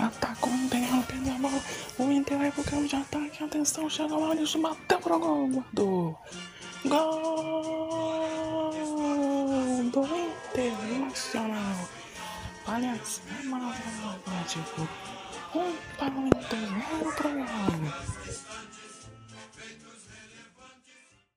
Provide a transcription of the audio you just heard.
Atacou tá o Inter, perdeu a bola. O Inter vai pro campo de ataque. Atenção, chega o Alisson, bateu pro gol. Guardou. Gol do Internacional. Aliás, é maravilhoso. Um para o Inter, zero pro Galo.